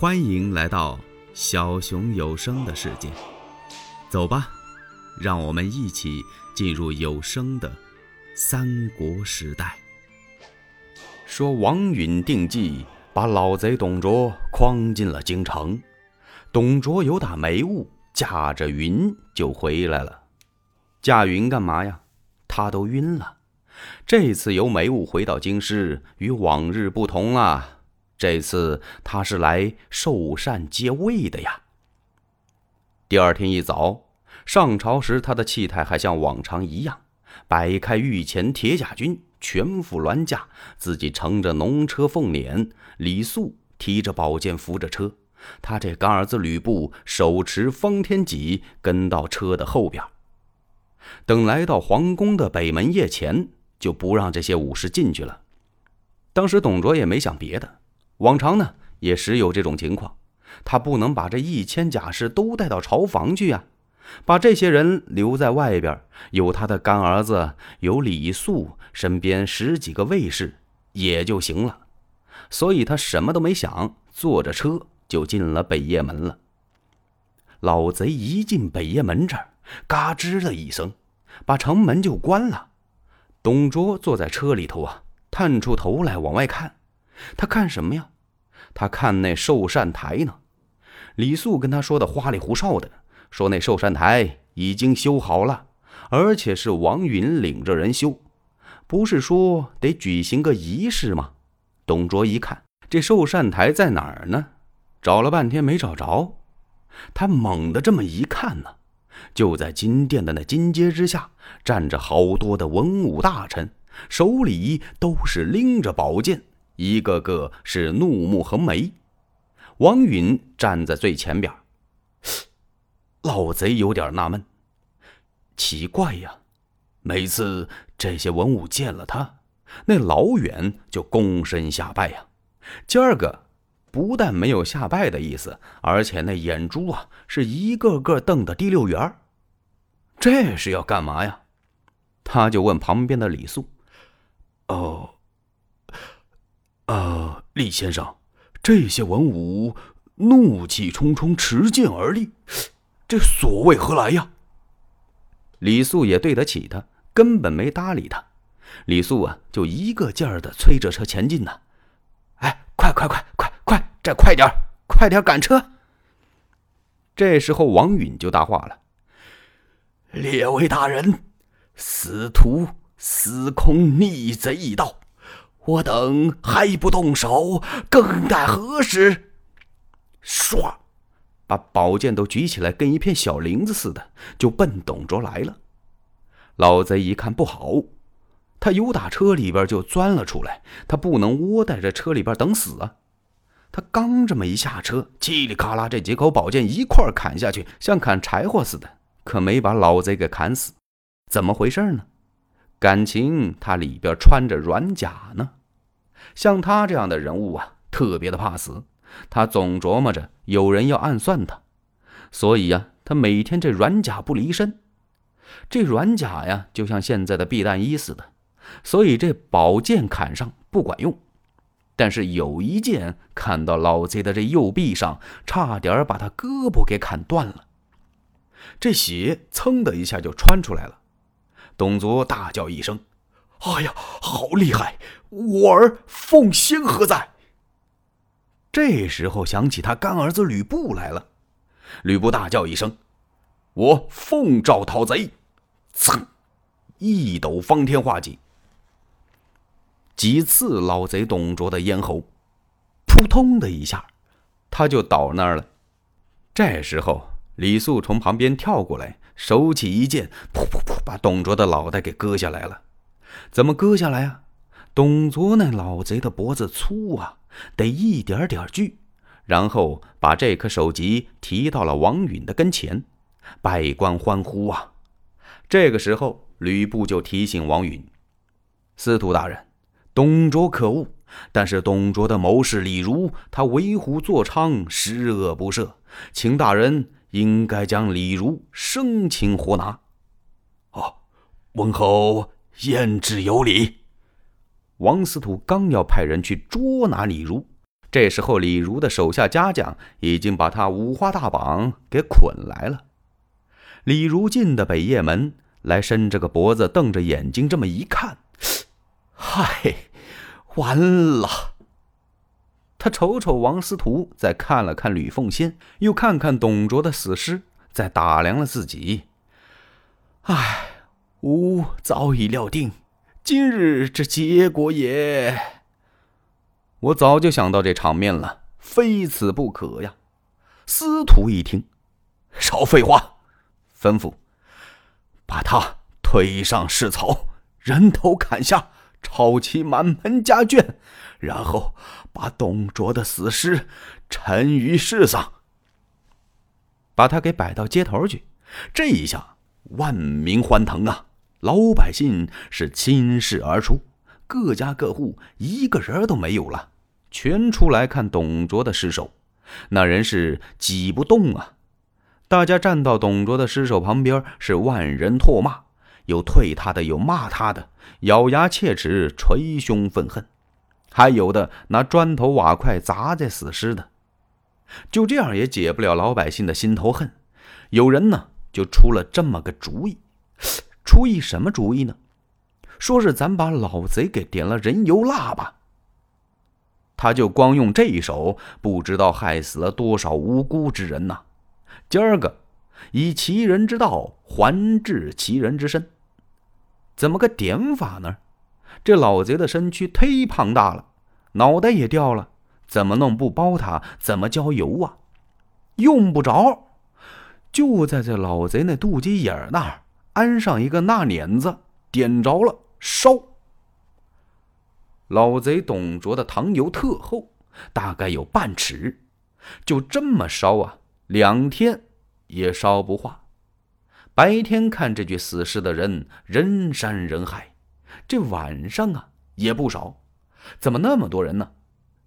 欢迎来到小熊有声的世界，走吧，让我们一起进入有声的三国时代。说王允定计，把老贼董卓诓进了京城。董卓有打没误，驾着云就回来了。驾云干嘛呀？他都晕了。这次由梅雾回到京师，与往日不同了。这次他是来受禅接位的呀。第二天一早上朝时，他的气态还像往常一样，摆开御前铁甲军，全副銮驾，自己乘着农车凤辇，李肃提着宝剑扶着车，他这干儿子吕布手持方天戟跟到车的后边。等来到皇宫的北门夜前，就不让这些武士进去了。当时董卓也没想别的。往常呢，也时有这种情况，他不能把这一千甲士都带到朝房去呀，把这些人留在外边，有他的干儿子，有李肃，身边十几个卫士也就行了。所以他什么都没想，坐着车就进了北驿门了。老贼一进北驿门这儿，嘎吱的一声，把城门就关了。董卓坐在车里头啊，探出头来往外看。他看什么呀？他看那寿善台呢。李肃跟他说的花里胡哨的，说那寿善台已经修好了，而且是王允领着人修，不是说得举行个仪式吗？董卓一看这寿善台在哪儿呢？找了半天没找着。他猛地这么一看呢，就在金殿的那金阶之下，站着好多的文武大臣，手里都是拎着宝剑。一个个是怒目横眉，王允站在最前边。老贼有点纳闷，奇怪呀，每次这些文武见了他，那老远就躬身下拜呀。今儿个不但没有下拜的意思，而且那眼珠啊是一个个瞪得滴溜圆这是要干嘛呀？他就问旁边的李肃：“哦。”呃，李先生，这些文武怒气冲冲，持剑而立，这所谓何来呀？李素也对得起他，根本没搭理他。李素啊，就一个劲儿的催着车前进呢。哎，快快快快快，再快点快点赶车！这时候王允就搭话了：“列位大人，司徒司空逆贼已到。”我等还不动手，更待何时？唰，把宝剑都举起来，跟一片小铃子似的，就奔董卓来了。老贼一看不好，他由打车里边就钻了出来，他不能窝在这车里边等死啊！他刚这么一下车，叽里咔啦，这几口宝剑一块砍下去，像砍柴火似的，可没把老贼给砍死。怎么回事呢？感情他里边穿着软甲呢。像他这样的人物啊，特别的怕死。他总琢磨着有人要暗算他，所以呀，他每天这软甲不离身。这软甲呀，就像现在的避弹衣似的，所以这宝剑砍上不管用。但是有一剑砍到老贼的这右臂上，差点把他胳膊给砍断了。这血噌的一下就穿出来了。董卓大叫一声：“哎呀，好厉害！我儿奉先何在？”这时候想起他干儿子吕布来了，吕布大叫一声：“我奉诏讨贼！”噌，一抖方天画戟，几次老贼董卓的咽喉，扑通的一下，他就倒那儿了。这时候李肃从旁边跳过来。手起一剑，噗噗噗，把董卓的脑袋给割下来了。怎么割下来啊？董卓那老贼的脖子粗啊，得一点点锯，然后把这颗首级提到了王允的跟前，百官欢呼啊。这个时候，吕布就提醒王允：“司徒大人，董卓可恶，但是董卓的谋士李儒，他为虎作伥，十恶不赦，请大人。”应该将李儒生擒活拿。温，侯言之有理。王司徒刚要派人去捉拿李儒，这时候，李儒的手下家将已经把他五花大绑给捆来了。李儒进的北掖门来，伸着个脖子，瞪着眼睛，这么一看，嗨，完了！他瞅瞅王司徒，再看了看吕奉先，又看看董卓的死尸，再打量了自己。唉，吾早已料定，今日之结果也。我早就想到这场面了，非此不可呀！司徒一听，少废话，吩咐把他推上市草，人头砍下，抄起满门家眷，然后把董卓的死尸沉于市上，把他给摆到街头去。这一下，万民欢腾啊！老百姓是倾世而出。各家各户一个人都没有了，全出来看董卓的尸首。那人是挤不动啊！大家站到董卓的尸首旁边，是万人唾骂，有退他的，有骂他的，咬牙切齿，捶胸愤恨，还有的拿砖头瓦块砸在死尸的。就这样也解不了老百姓的心头恨。有人呢，就出了这么个主意，出一什么主意呢？说是咱把老贼给点了人油蜡吧，他就光用这一手，不知道害死了多少无辜之人呐！今儿个以其人之道还治其人之身，怎么个点法呢？这老贼的身躯忒庞大了，脑袋也掉了，怎么弄不包他？怎么浇油啊？用不着，就在这老贼那肚脐眼那儿安上一个纳碾子，点着了。烧！老贼董卓的糖油特厚，大概有半尺，就这么烧啊，两天也烧不化。白天看这具死尸的人人山人海，这晚上啊也不少，怎么那么多人呢？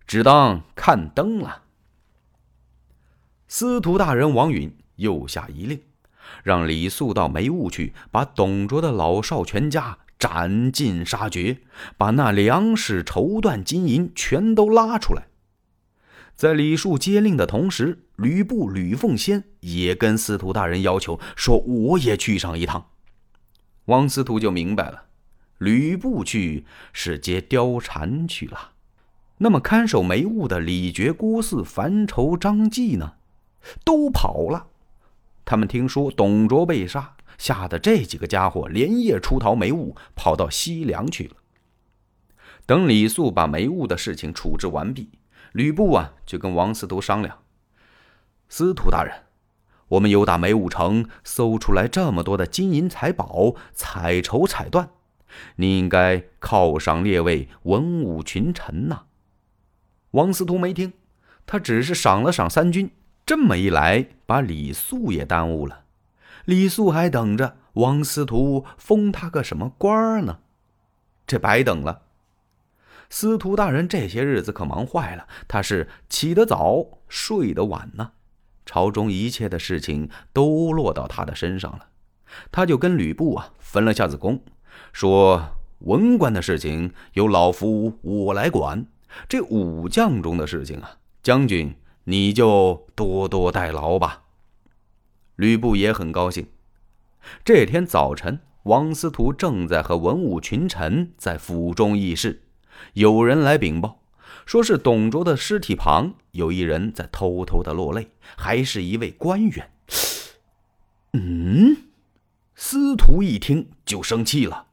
只当看灯了。司徒大人王允又下一令，让李肃到梅坞去，把董卓的老少全家。斩尽杀绝，把那粮食、绸缎、金银全都拉出来。在李树接令的同时，吕布、吕奉先也跟司徒大人要求说：“我也去上一趟。”王司徒就明白了，吕布去是接貂蝉去了。那么看守梅坞的李傕、郭汜、樊稠、张济呢？都跑了。他们听说董卓被杀。吓得这几个家伙连夜出逃梅坞，跑到西凉去了。等李肃把梅坞的事情处置完毕，吕布啊就跟王司徒商量：“司徒大人，我们有打梅坞城搜出来这么多的金银财宝、彩绸彩缎，你应该犒赏列位文武群臣呐。”王司徒没听，他只是赏了赏三军。这么一来，把李肃也耽误了。李肃还等着王司徒封他个什么官儿呢？这白等了。司徒大人这些日子可忙坏了，他是起得早，睡得晚呢。朝中一切的事情都落到他的身上了，他就跟吕布啊分了下子工，说文官的事情由老夫我来管，这武将中的事情啊，将军你就多多代劳吧。吕布也很高兴。这天早晨，王司徒正在和文武群臣在府中议事，有人来禀报，说是董卓的尸体旁有一人在偷偷的落泪，还是一位官员。嗯，司徒一听就生气了。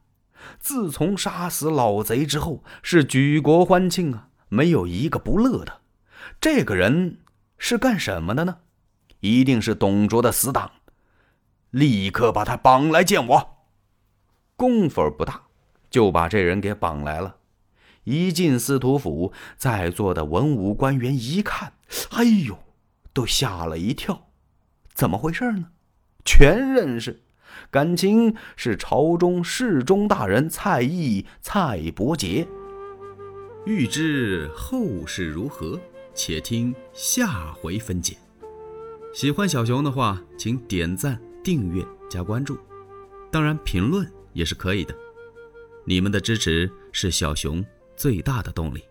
自从杀死老贼之后，是举国欢庆啊，没有一个不乐的。这个人是干什么的呢？一定是董卓的死党，立刻把他绑来见我。功夫不大，就把这人给绑来了。一进司徒府，在座的文武官员一看，哎呦，都吓了一跳。怎么回事呢？全认识，感情是朝中侍中大人蔡邕、蔡伯杰。欲知后事如何，且听下回分解。喜欢小熊的话，请点赞、订阅、加关注，当然评论也是可以的。你们的支持是小熊最大的动力。